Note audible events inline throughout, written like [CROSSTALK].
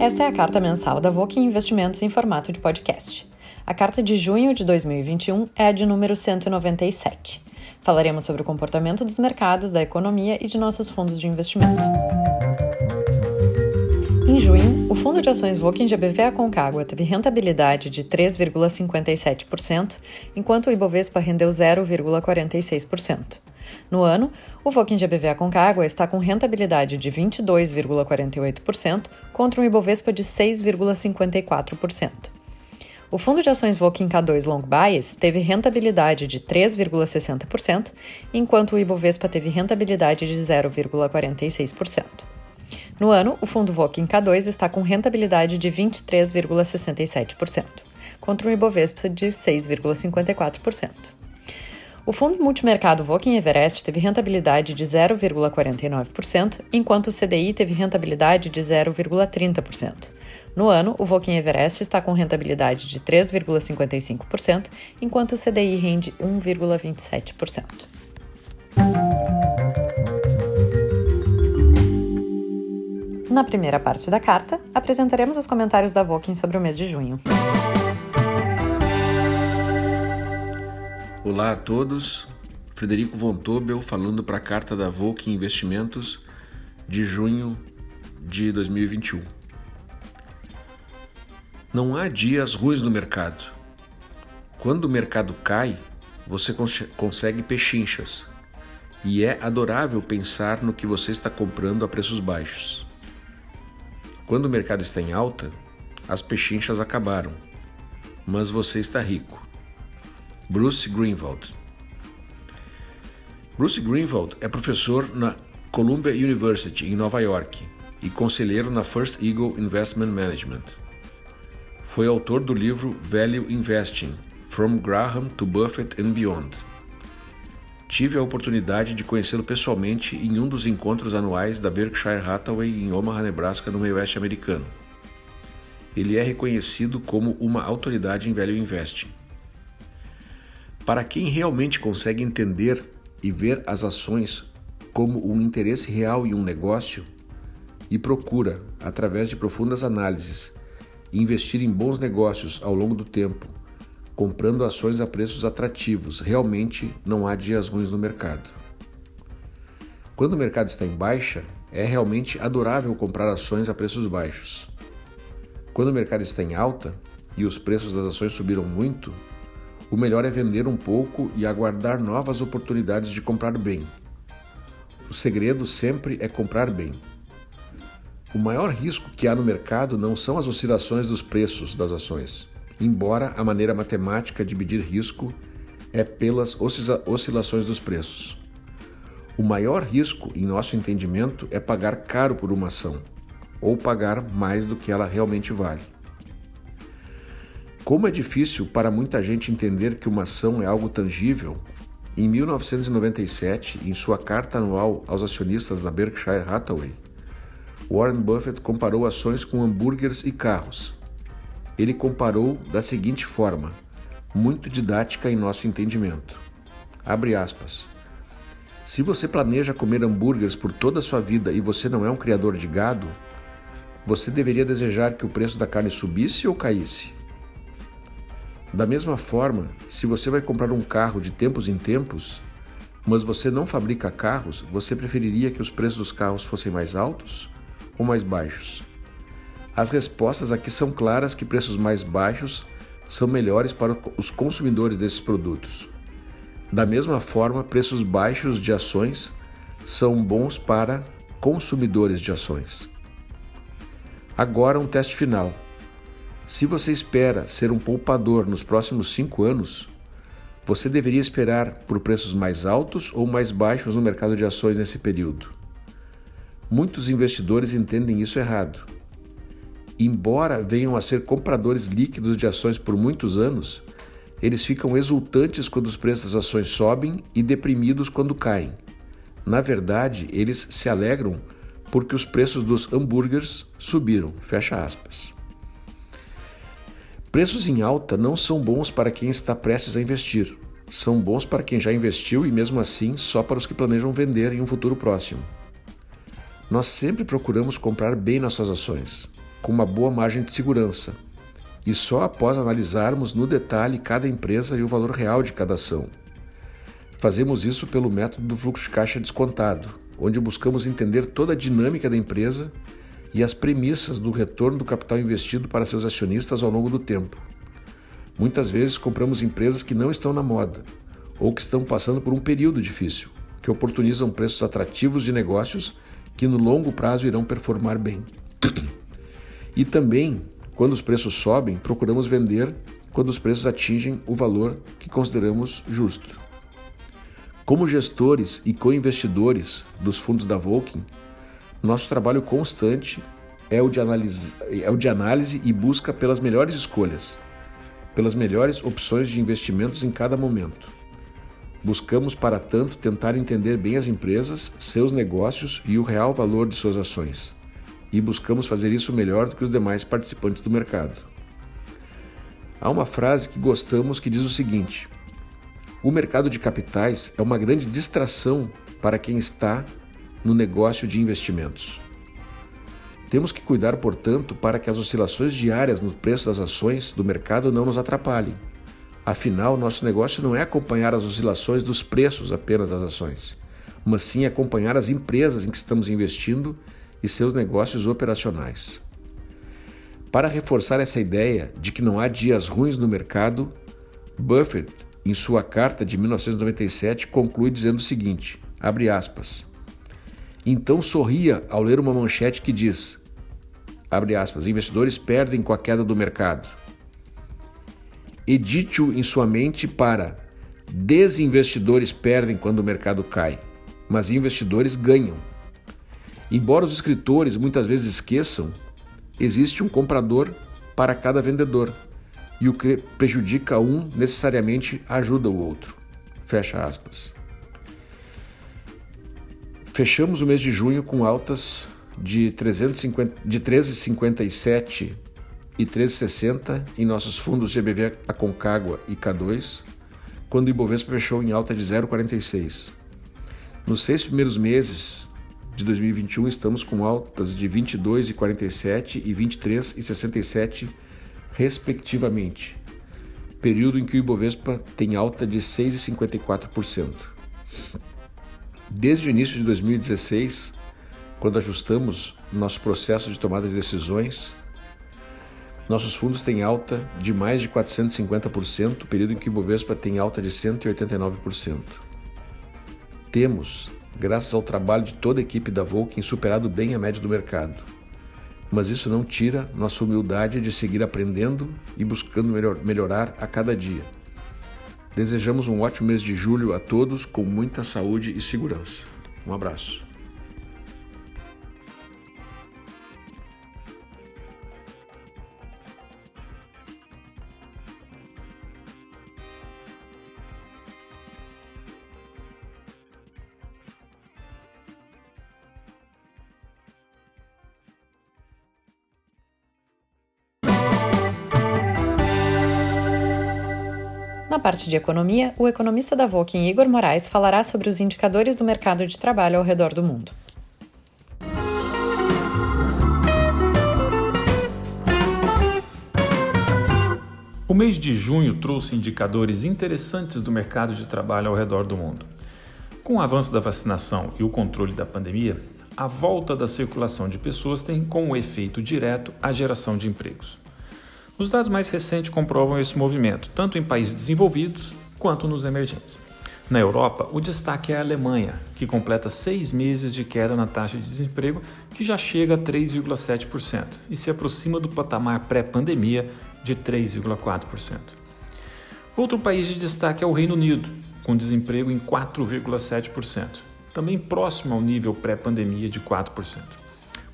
Essa é a carta mensal da Voque Investimentos em formato de podcast. A carta de junho de 2021 é a de número 197. Falaremos sobre o comportamento dos mercados, da economia e de nossos fundos de investimento. Em junho, o fundo de ações Voking GBV Aconcagua teve rentabilidade de 3,57%, enquanto o Ibovespa rendeu 0,46%. No ano, o Voking GBV Aconcagua está com rentabilidade de 22,48% contra um Ibovespa de 6,54%. O fundo de ações Voking K2 Long Bias teve rentabilidade de 3,60%, enquanto o Ibovespa teve rentabilidade de 0,46%. No ano, o fundo Voking K2 está com rentabilidade de 23,67%, contra um Ibovespa de 6,54%. O fundo multimercado Voking Everest teve rentabilidade de 0,49%, enquanto o CDI teve rentabilidade de 0,30%. No ano, o Voking Everest está com rentabilidade de 3,55%, enquanto o CDI rende 1,27%. Na primeira parte da carta, apresentaremos os comentários da Voking sobre o mês de junho. Olá a todos, Frederico Von Tobel falando para a carta da Voking Investimentos de junho de 2021. Não há dias ruins no mercado. Quando o mercado cai, você consegue pechinchas e é adorável pensar no que você está comprando a preços baixos. Quando o mercado está em alta, as pechinchas acabaram, mas você está rico. Bruce Greenwald Bruce Greenwald é professor na Columbia University, em Nova York, e conselheiro na First Eagle Investment Management. Foi autor do livro Value Investing: From Graham to Buffett and Beyond Tive a oportunidade de conhecê-lo pessoalmente em um dos encontros anuais da Berkshire Hathaway em Omaha, Nebraska, no meio oeste americano. Ele é reconhecido como uma autoridade em velho investing. Para quem realmente consegue entender e ver as ações como um interesse real em um negócio e procura, através de profundas análises, investir em bons negócios ao longo do tempo, comprando ações a preços atrativos. Realmente não há dias ruins no mercado. Quando o mercado está em baixa, é realmente adorável comprar ações a preços baixos. Quando o mercado está em alta e os preços das ações subiram muito, o melhor é vender um pouco e aguardar novas oportunidades de comprar bem. O segredo sempre é comprar bem. O maior risco que há no mercado não são as oscilações dos preços das ações, embora a maneira matemática de medir risco é pelas oscilações dos preços. O maior risco, em nosso entendimento, é pagar caro por uma ação, ou pagar mais do que ela realmente vale. Como é difícil para muita gente entender que uma ação é algo tangível, em 1997, em sua carta anual aos acionistas da Berkshire Hathaway, Warren Buffett comparou ações com hambúrgueres e carros ele comparou da seguinte forma, muito didática em nosso entendimento. Abre aspas. Se você planeja comer hambúrgueres por toda a sua vida e você não é um criador de gado, você deveria desejar que o preço da carne subisse ou caísse? Da mesma forma, se você vai comprar um carro de tempos em tempos, mas você não fabrica carros, você preferiria que os preços dos carros fossem mais altos ou mais baixos? As respostas aqui são claras que preços mais baixos são melhores para os consumidores desses produtos. Da mesma forma, preços baixos de ações são bons para consumidores de ações. Agora, um teste final. Se você espera ser um poupador nos próximos cinco anos, você deveria esperar por preços mais altos ou mais baixos no mercado de ações nesse período. Muitos investidores entendem isso errado embora venham a ser compradores líquidos de ações por muitos anos, eles ficam exultantes quando os preços das ações sobem e deprimidos quando caem. Na verdade, eles se alegram porque os preços dos hambúrgueres subiram. Fecha aspas. Preços em alta não são bons para quem está prestes a investir. São bons para quem já investiu e, mesmo assim, só para os que planejam vender em um futuro próximo. Nós sempre procuramos comprar bem nossas ações com uma boa margem de segurança e só após analisarmos no detalhe cada empresa e o valor real de cada ação. Fazemos isso pelo método do fluxo de caixa descontado, onde buscamos entender toda a dinâmica da empresa e as premissas do retorno do capital investido para seus acionistas ao longo do tempo. Muitas vezes compramos empresas que não estão na moda ou que estão passando por um período difícil, que oportunizam preços atrativos de negócios que no longo prazo irão performar bem. [CLEARS THROAT] E também, quando os preços sobem, procuramos vender quando os preços atingem o valor que consideramos justo. Como gestores e co-investidores dos fundos da Volkin, nosso trabalho constante é o, de análise, é o de análise e busca pelas melhores escolhas, pelas melhores opções de investimentos em cada momento. Buscamos, para tanto, tentar entender bem as empresas, seus negócios e o real valor de suas ações. E buscamos fazer isso melhor do que os demais participantes do mercado. Há uma frase que gostamos que diz o seguinte: O mercado de capitais é uma grande distração para quem está no negócio de investimentos. Temos que cuidar, portanto, para que as oscilações diárias no preço das ações do mercado não nos atrapalhem. Afinal, nosso negócio não é acompanhar as oscilações dos preços apenas das ações, mas sim acompanhar as empresas em que estamos investindo e seus negócios operacionais. Para reforçar essa ideia de que não há dias ruins no mercado, Buffett, em sua carta de 1997, conclui dizendo o seguinte: abre aspas. Então sorria ao ler uma manchete que diz: abre aspas, investidores perdem com a queda do mercado. Edite-o em sua mente para desinvestidores perdem quando o mercado cai, mas investidores ganham. Embora os escritores muitas vezes esqueçam, existe um comprador para cada vendedor e o que prejudica um necessariamente ajuda o outro. Fecha aspas. Fechamos o mês de junho com altas de, 350, de 13,57 e 13,60 em nossos fundos GBV Aconcagua e K2, quando o Ibovespa fechou em alta de 0,46. Nos seis primeiros meses de 2021, estamos com altas de 22,47 e 23,67, respectivamente, período em que o Ibovespa tem alta de 6,54%. Desde o início de 2016, quando ajustamos nosso processo de tomada de decisões, nossos fundos têm alta de mais de 450%, período em que o Bovespa tem alta de 189%. Temos, graças ao trabalho de toda a equipe da Volkswagen, superado bem a média do mercado. Mas isso não tira nossa humildade de seguir aprendendo e buscando melhor, melhorar a cada dia. Desejamos um ótimo mês de julho a todos com muita saúde e segurança. Um abraço. Parte de economia, o economista da Voking Igor Moraes falará sobre os indicadores do mercado de trabalho ao redor do mundo. O mês de junho trouxe indicadores interessantes do mercado de trabalho ao redor do mundo. Com o avanço da vacinação e o controle da pandemia, a volta da circulação de pessoas tem como efeito direto a geração de empregos. Os dados mais recentes comprovam esse movimento, tanto em países desenvolvidos quanto nos emergentes. Na Europa, o destaque é a Alemanha, que completa seis meses de queda na taxa de desemprego, que já chega a 3,7% e se aproxima do patamar pré-pandemia de 3,4%. Outro país de destaque é o Reino Unido, com desemprego em 4,7%, também próximo ao nível pré-pandemia de 4%.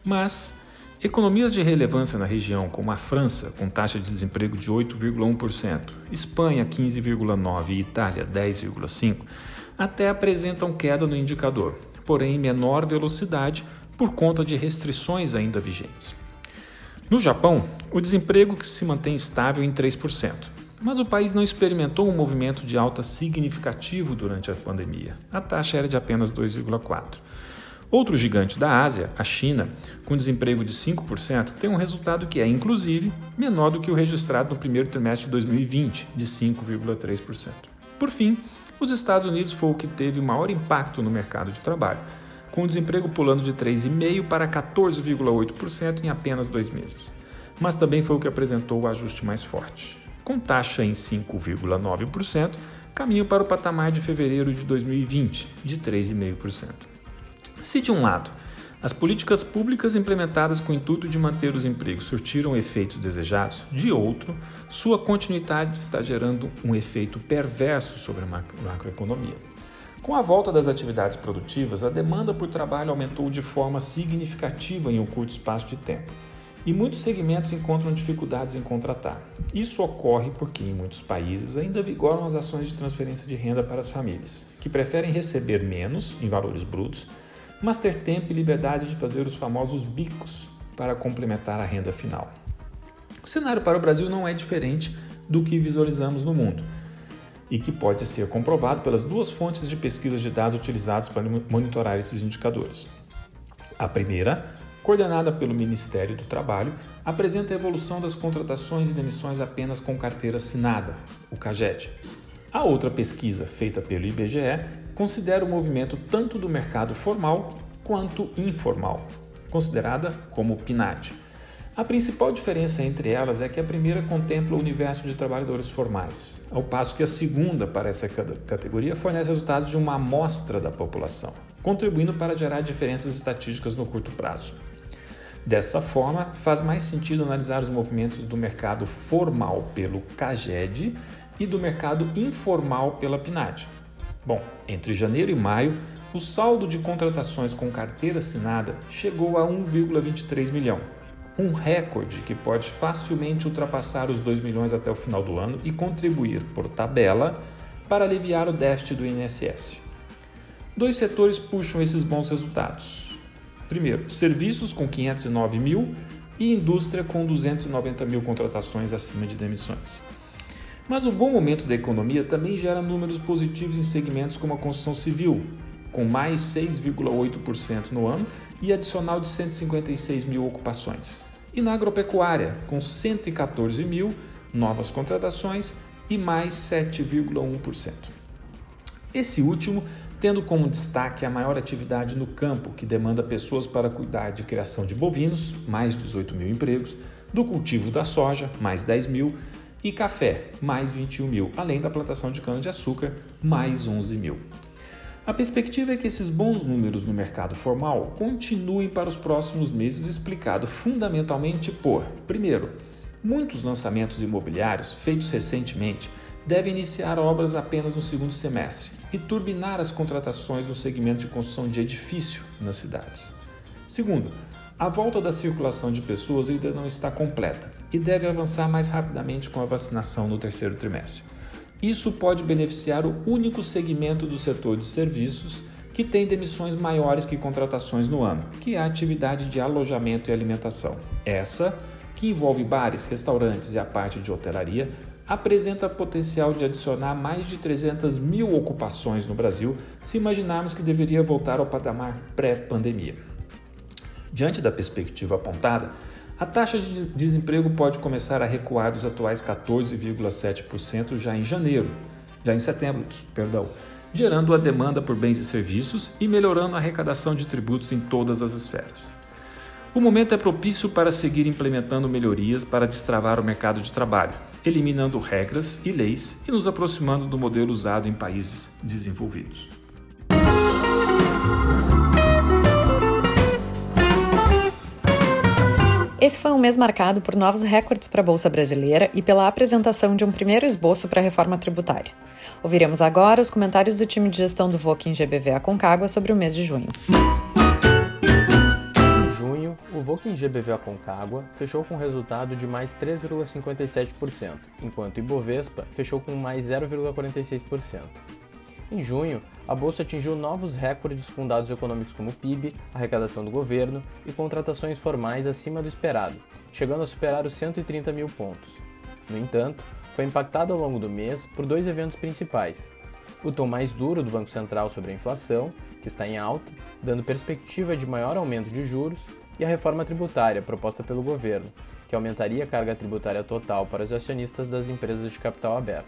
Mas Economias de relevância na região, como a França, com taxa de desemprego de 8,1%, Espanha 15,9% e Itália 10,5%, até apresentam queda no indicador, porém em menor velocidade por conta de restrições ainda vigentes. No Japão, o desemprego se mantém estável em 3%, mas o país não experimentou um movimento de alta significativo durante a pandemia. A taxa era de apenas 2,4%. Outro gigante da Ásia, a China, com desemprego de 5%, tem um resultado que é, inclusive, menor do que o registrado no primeiro trimestre de 2020, de 5,3%. Por fim, os Estados Unidos foi o que teve maior impacto no mercado de trabalho, com o desemprego pulando de 3,5% para 14,8% em apenas dois meses. Mas também foi o que apresentou o ajuste mais forte. Com taxa em 5,9%, caminho para o patamar de fevereiro de 2020, de 3,5%. Se de um lado, as políticas públicas implementadas com o intuito de manter os empregos surtiram efeitos desejados, de outro, sua continuidade está gerando um efeito perverso sobre a macroeconomia. Com a volta das atividades produtivas, a demanda por trabalho aumentou de forma significativa em um curto espaço de tempo, e muitos segmentos encontram dificuldades em contratar. Isso ocorre porque, em muitos países, ainda vigoram as ações de transferência de renda para as famílias, que preferem receber menos em valores brutos mas ter tempo e liberdade de fazer os famosos bicos para complementar a renda final. O cenário para o Brasil não é diferente do que visualizamos no mundo e que pode ser comprovado pelas duas fontes de pesquisa de dados utilizadas para monitorar esses indicadores. A primeira, coordenada pelo Ministério do Trabalho, apresenta a evolução das contratações e demissões apenas com carteira assinada, o CAGED. A outra pesquisa, feita pelo IBGE, considera o movimento tanto do mercado formal quanto informal, considerada como PNAD. A principal diferença entre elas é que a primeira contempla o universo de trabalhadores formais, ao passo que a segunda, para essa categoria, fornece resultados de uma amostra da população, contribuindo para gerar diferenças estatísticas no curto prazo. Dessa forma, faz mais sentido analisar os movimentos do mercado formal pelo CAGED e do mercado informal pela PNAD. Bom, entre janeiro e maio, o saldo de contratações com carteira assinada chegou a 1,23 milhão, um recorde que pode facilmente ultrapassar os 2 milhões até o final do ano e contribuir, por tabela, para aliviar o déficit do INSS. Dois setores puxam esses bons resultados. Primeiro, serviços com 509 mil e indústria com 290 mil contratações acima de demissões. Mas o bom momento da economia também gera números positivos em segmentos como a construção civil, com mais 6,8% no ano e adicional de 156 mil ocupações. E na agropecuária, com 114 mil novas contratações e mais 7,1%. Esse último tendo como destaque a maior atividade no campo, que demanda pessoas para cuidar de criação de bovinos, mais 18 mil empregos, do cultivo da soja, mais 10 mil, e café, mais 21 mil, além da plantação de cana-de-açúcar, mais 11 mil. A perspectiva é que esses bons números no mercado formal continuem para os próximos meses, explicado fundamentalmente por, primeiro, muitos lançamentos imobiliários feitos recentemente devem iniciar obras apenas no segundo semestre e turbinar as contratações no segmento de construção de edifício nas cidades. Segundo, a volta da circulação de pessoas ainda não está completa e deve avançar mais rapidamente com a vacinação no terceiro trimestre. Isso pode beneficiar o único segmento do setor de serviços que tem demissões maiores que contratações no ano, que é a atividade de alojamento e alimentação. Essa, que envolve bares, restaurantes e a parte de hotelaria, apresenta potencial de adicionar mais de 300 mil ocupações no Brasil se imaginarmos que deveria voltar ao patamar pré-pandemia. Diante da perspectiva apontada, a taxa de desemprego pode começar a recuar dos atuais 14,7% já em janeiro, já em setembro, perdão, gerando a demanda por bens e serviços e melhorando a arrecadação de tributos em todas as esferas. O momento é propício para seguir implementando melhorias para destravar o mercado de trabalho, eliminando regras e leis e nos aproximando do modelo usado em países desenvolvidos. Esse foi um mês marcado por novos recordes para a Bolsa Brasileira e pela apresentação de um primeiro esboço para a reforma tributária. Ouviremos agora os comentários do time de gestão do VOC em GBV Aconcagua sobre o mês de junho. Em junho, o VOC em GBV Aconcagua fechou com resultado de mais 3,57%, enquanto o Ibovespa fechou com mais 0,46%. Em junho, a bolsa atingiu novos recordes com dados econômicos como PIB, arrecadação do governo e contratações formais acima do esperado, chegando a superar os 130 mil pontos. No entanto, foi impactado ao longo do mês por dois eventos principais: o tom mais duro do Banco Central sobre a inflação, que está em alta, dando perspectiva de maior aumento de juros, e a reforma tributária proposta pelo governo, que aumentaria a carga tributária total para os acionistas das empresas de capital aberto.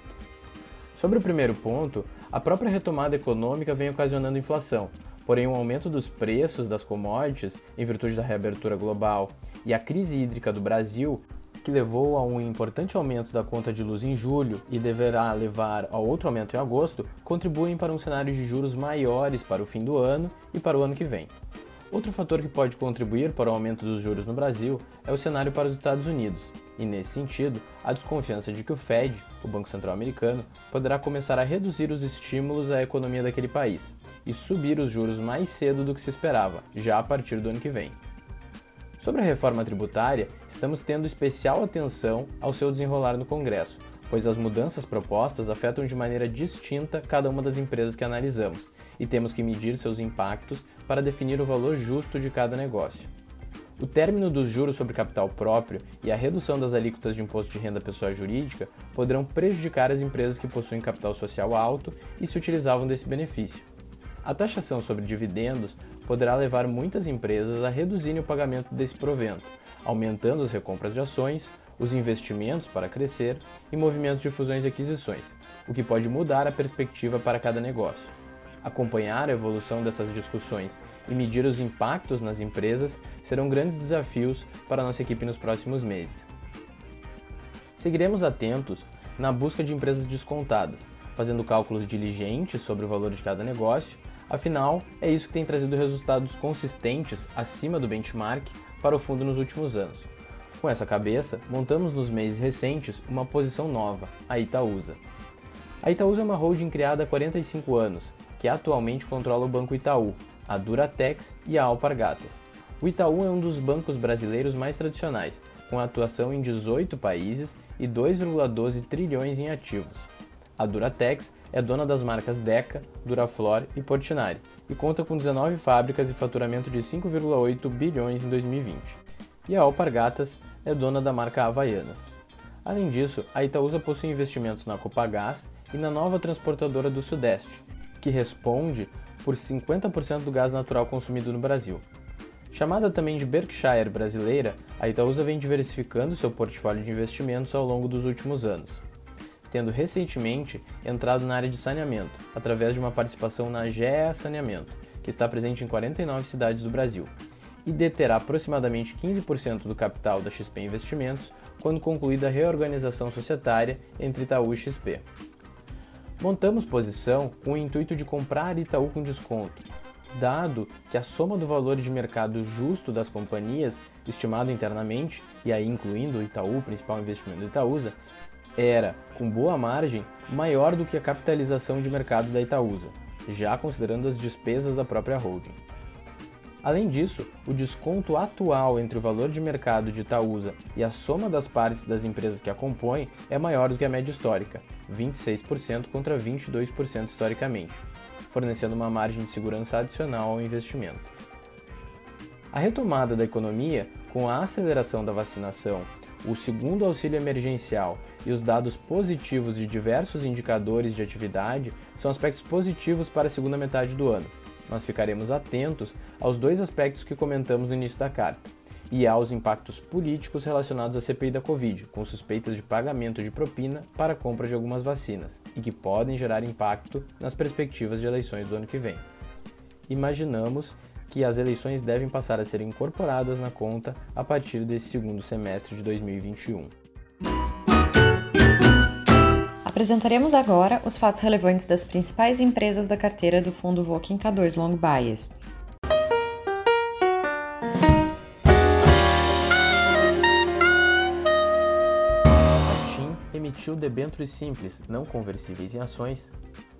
Sobre o primeiro ponto, a própria retomada econômica vem ocasionando inflação, porém o aumento dos preços das commodities, em virtude da reabertura global, e a crise hídrica do Brasil, que levou a um importante aumento da conta de luz em julho e deverá levar a outro aumento em agosto, contribuem para um cenário de juros maiores para o fim do ano e para o ano que vem. Outro fator que pode contribuir para o aumento dos juros no Brasil é o cenário para os Estados Unidos, e nesse sentido, a desconfiança de que o Fed, o Banco Central Americano, poderá começar a reduzir os estímulos à economia daquele país e subir os juros mais cedo do que se esperava, já a partir do ano que vem. Sobre a reforma tributária, estamos tendo especial atenção ao seu desenrolar no Congresso, pois as mudanças propostas afetam de maneira distinta cada uma das empresas que analisamos e temos que medir seus impactos para definir o valor justo de cada negócio. O término dos juros sobre capital próprio e a redução das alíquotas de imposto de renda pessoa jurídica poderão prejudicar as empresas que possuem capital social alto e se utilizavam desse benefício. A taxação sobre dividendos poderá levar muitas empresas a reduzirem o pagamento desse provento, aumentando as recompras de ações, os investimentos para crescer e movimentos de fusões e aquisições, o que pode mudar a perspectiva para cada negócio. Acompanhar a evolução dessas discussões e medir os impactos nas empresas serão grandes desafios para nossa equipe nos próximos meses. Seguiremos atentos na busca de empresas descontadas, fazendo cálculos diligentes sobre o valor de cada negócio, afinal, é isso que tem trazido resultados consistentes acima do benchmark para o fundo nos últimos anos. Com essa cabeça, montamos nos meses recentes uma posição nova, a Itaúsa. A Itaúsa é uma holding criada há 45 anos que atualmente controla o Banco Itaú, a Duratex e a Alpargatas. O Itaú é um dos bancos brasileiros mais tradicionais, com atuação em 18 países e 2,12 trilhões em ativos. A Duratex é dona das marcas Deca, Duraflor e Portinari e conta com 19 fábricas e faturamento de 5,8 bilhões em 2020. E a Alpargatas é dona da marca Havaianas. Além disso, a Itaúsa possui investimentos na Copagás e na nova transportadora do Sudeste, que responde por 50% do gás natural consumido no Brasil. Chamada também de Berkshire brasileira, a Itaúsa vem diversificando seu portfólio de investimentos ao longo dos últimos anos, tendo recentemente entrado na área de saneamento, através de uma participação na GEA Saneamento, que está presente em 49 cidades do Brasil, e deterá aproximadamente 15% do capital da XP Investimentos quando concluída a reorganização societária entre Itaú e XP. Montamos posição com o intuito de comprar Itaú com desconto, dado que a soma do valor de mercado justo das companhias, estimado internamente, e aí incluindo o Itaú, principal investimento do Itaúsa, era, com boa margem, maior do que a capitalização de mercado da Itaúsa, já considerando as despesas da própria holding. Além disso, o desconto atual entre o valor de mercado de Itaúsa e a soma das partes das empresas que a compõem é maior do que a média histórica, 26% contra 22% historicamente, fornecendo uma margem de segurança adicional ao investimento. A retomada da economia, com a aceleração da vacinação, o segundo auxílio emergencial e os dados positivos de diversos indicadores de atividade são aspectos positivos para a segunda metade do ano mas ficaremos atentos aos dois aspectos que comentamos no início da carta e aos impactos políticos relacionados à CPI da Covid, com suspeitas de pagamento de propina para a compra de algumas vacinas e que podem gerar impacto nas perspectivas de eleições do ano que vem. Imaginamos que as eleições devem passar a ser incorporadas na conta a partir desse segundo semestre de 2021. Apresentaremos agora os fatos relevantes das principais empresas da carteira do fundo Voking K2 Long Bias. Emitiu debêntures simples, não conversíveis em ações,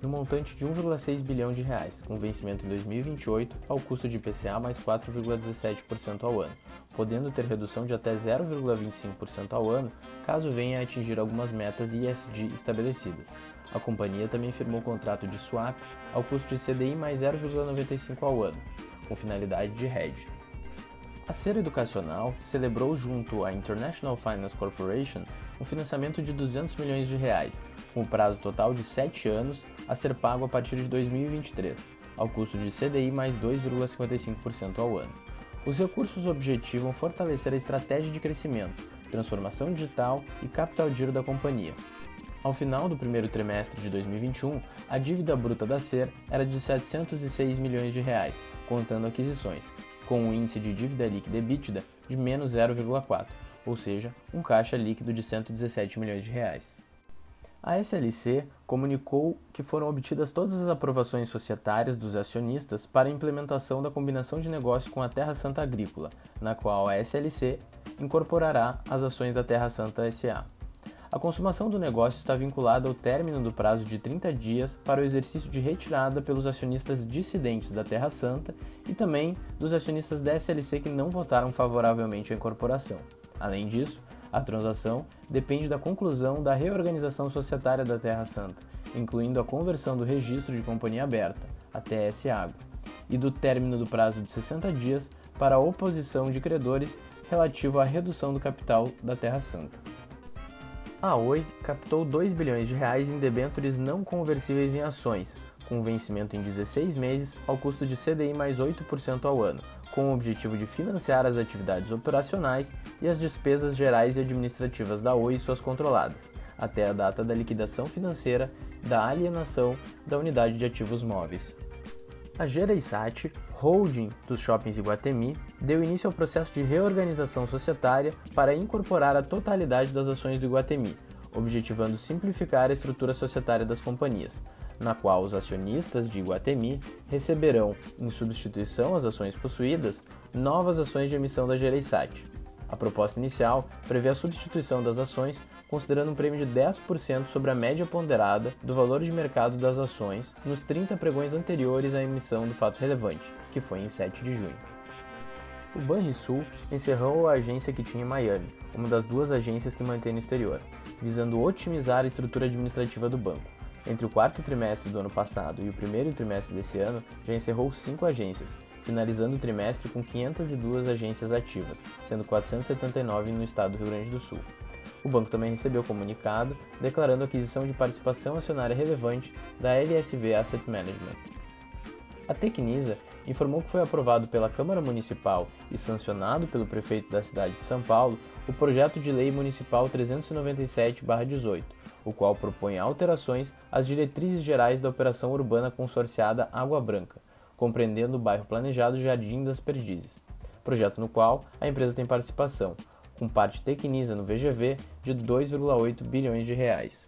no montante de 1,6 bilhão de reais, com vencimento em 2028 ao custo de IPCA mais 4,17% ao ano, podendo ter redução de até 0,25% ao ano caso venha a atingir algumas metas ISD estabelecidas. A companhia também firmou contrato de swap ao custo de CDI mais 0,95 ao ano, com finalidade de hedge. A Ser Educacional celebrou junto à International Finance Corporation um financiamento de 200 milhões de reais, com prazo total de 7 anos a ser pago a partir de 2023. ao custo de CDI mais 2,55% ao ano. Os recursos objetivam fortalecer a estratégia de crescimento, transformação digital e capital giro da companhia. Ao final do primeiro trimestre de 2021, a dívida bruta da SER era de 706 milhões de reais, contando aquisições, com um índice de dívida líquida EBITDA de menos 0,4, ou seja, um caixa líquido de 117 milhões de reais. A SLC comunicou que foram obtidas todas as aprovações societárias dos acionistas para a implementação da combinação de negócio com a Terra Santa Agrícola, na qual a SLC incorporará as ações da Terra Santa SA. A consumação do negócio está vinculada ao término do prazo de 30 dias para o exercício de retirada pelos acionistas dissidentes da Terra Santa e também dos acionistas da SLC que não votaram favoravelmente à incorporação. Além disso, a transação depende da conclusão da reorganização societária da Terra Santa, incluindo a conversão do registro de companhia aberta, a TS Água, e do término do prazo de 60 dias para a oposição de credores relativo à redução do capital da Terra Santa. A Oi captou 2 bilhões de reais em debêntures não conversíveis em ações, com vencimento em 16 meses ao custo de CDI mais 8% ao ano, com o objetivo de financiar as atividades operacionais e as despesas gerais e administrativas da Oi e suas controladas, até a data da liquidação financeira da alienação da unidade de ativos móveis. A Gereissat, holding dos shoppings Iguatemi, deu início ao processo de reorganização societária para incorporar a totalidade das ações do Iguatemi, objetivando simplificar a estrutura societária das companhias, na qual os acionistas de Iguatemi receberão, em substituição às ações possuídas, novas ações de emissão da Gereissat. A proposta inicial prevê a substituição das ações considerando um prêmio de 10% sobre a média ponderada do valor de mercado das ações nos 30 pregões anteriores à emissão do fato relevante, que foi em 7 de junho. O Banrisul encerrou a agência que tinha em Miami, uma das duas agências que mantém no exterior, visando otimizar a estrutura administrativa do banco. Entre o quarto trimestre do ano passado e o primeiro trimestre desse ano, já encerrou cinco agências, finalizando o trimestre com 502 agências ativas, sendo 479 no estado do Rio Grande do Sul. O banco também recebeu comunicado declarando aquisição de participação acionária relevante da LSV Asset Management. A Tecnisa informou que foi aprovado pela Câmara Municipal e sancionado pelo prefeito da cidade de São Paulo o projeto de lei municipal 397/18, o qual propõe alterações às diretrizes gerais da operação urbana consorciada Água Branca, compreendendo o bairro planejado Jardim das Perdizes, projeto no qual a empresa tem participação, com parte Tecnisa no VGV de 2,8 bilhões de reais.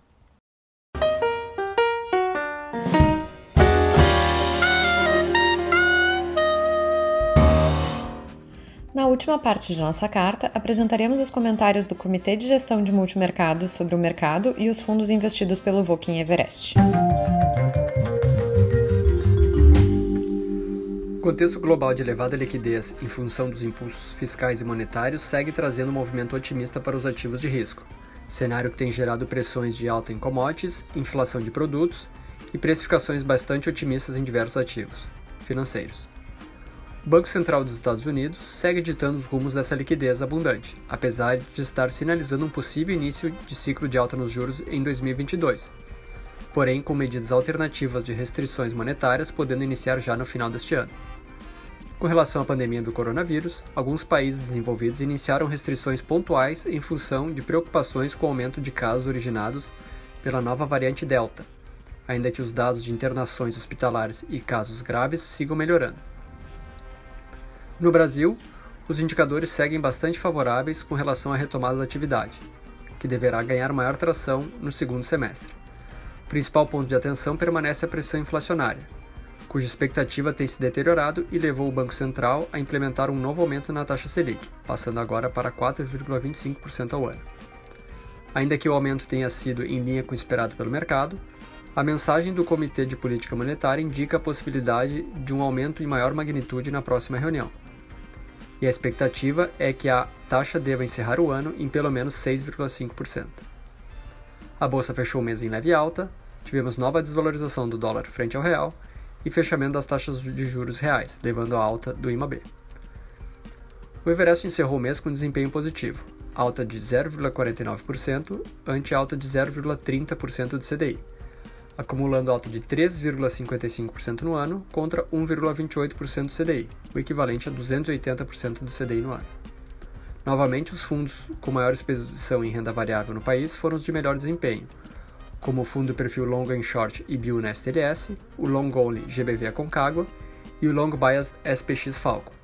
Na última parte de nossa carta, apresentaremos os comentários do Comitê de Gestão de Multimercados sobre o mercado e os fundos investidos pelo Voking Everest. O contexto global de elevada liquidez em função dos impulsos fiscais e monetários segue trazendo um movimento otimista para os ativos de risco, cenário que tem gerado pressões de alta em commodities, inflação de produtos e precificações bastante otimistas em diversos ativos financeiros. O Banco Central dos Estados Unidos segue ditando os rumos dessa liquidez abundante, apesar de estar sinalizando um possível início de ciclo de alta nos juros em 2022, porém com medidas alternativas de restrições monetárias podendo iniciar já no final deste ano. Com relação à pandemia do coronavírus, alguns países desenvolvidos iniciaram restrições pontuais em função de preocupações com o aumento de casos originados pela nova variante Delta, ainda que os dados de internações hospitalares e casos graves sigam melhorando. No Brasil, os indicadores seguem bastante favoráveis com relação à retomada da atividade, que deverá ganhar maior tração no segundo semestre. O principal ponto de atenção permanece a pressão inflacionária, cuja expectativa tem se deteriorado e levou o Banco Central a implementar um novo aumento na taxa Selic, passando agora para 4,25% ao ano. Ainda que o aumento tenha sido em linha com o esperado pelo mercado, a mensagem do Comitê de Política Monetária indica a possibilidade de um aumento em maior magnitude na próxima reunião e a expectativa é que a taxa deva encerrar o ano em pelo menos 6,5%. A bolsa fechou o mês em leve alta, tivemos nova desvalorização do dólar frente ao real e fechamento das taxas de juros reais, levando à alta do IMAB. O Everest encerrou o mês com desempenho positivo, alta de 0,49% ante alta de 0,30% do CDI, acumulando alta de 3,55% no ano contra 1,28% do CDI, o equivalente a 280% do CDI no ano. Novamente, os fundos com maior exposição em renda variável no país foram os de melhor desempenho, como o fundo perfil Long and Short IBU Nest LS, o Long Only GBV Aconcagua e o Long Bias SPX Falcon.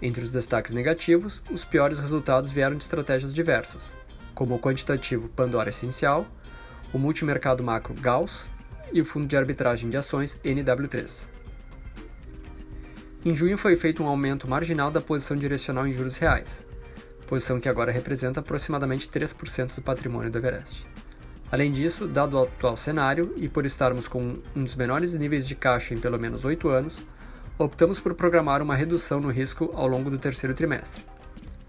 Entre os destaques negativos, os piores resultados vieram de estratégias diversas, como o quantitativo Pandora Essencial, o multimercado macro Gauss e o fundo de arbitragem de ações NW3. Em junho foi feito um aumento marginal da posição direcional em juros reais, posição que agora representa aproximadamente 3% do patrimônio do Everest. Além disso, dado o atual cenário e por estarmos com um dos menores níveis de caixa em pelo menos 8 anos, optamos por programar uma redução no risco ao longo do terceiro trimestre.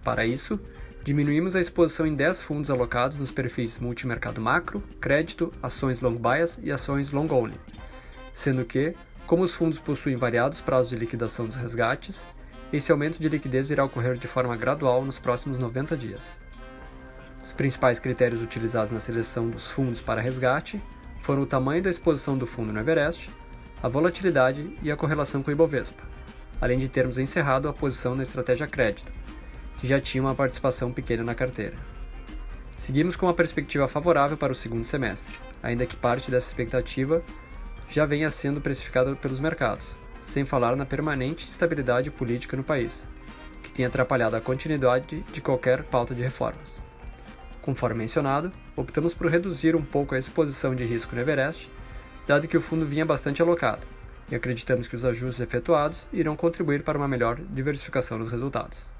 Para isso, diminuímos a exposição em 10 fundos alocados nos perfis multimercado macro, crédito, ações long bias e ações long only, sendo que, como os fundos possuem variados prazos de liquidação dos resgates, esse aumento de liquidez irá ocorrer de forma gradual nos próximos 90 dias. Os principais critérios utilizados na seleção dos fundos para resgate foram o tamanho da exposição do fundo no Everest, a volatilidade e a correlação com o Ibovespa, além de termos encerrado a posição na estratégia crédito, que já tinha uma participação pequena na carteira. Seguimos com uma perspectiva favorável para o segundo semestre, ainda que parte dessa expectativa já venha sendo precificada pelos mercados, sem falar na permanente instabilidade política no país, que tem atrapalhado a continuidade de qualquer pauta de reformas. Conforme mencionado, optamos por reduzir um pouco a exposição de risco no Everest, dado que o fundo vinha bastante alocado, e acreditamos que os ajustes efetuados irão contribuir para uma melhor diversificação dos resultados.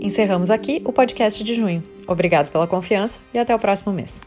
Encerramos aqui o podcast de junho. Obrigado pela confiança e até o próximo mês.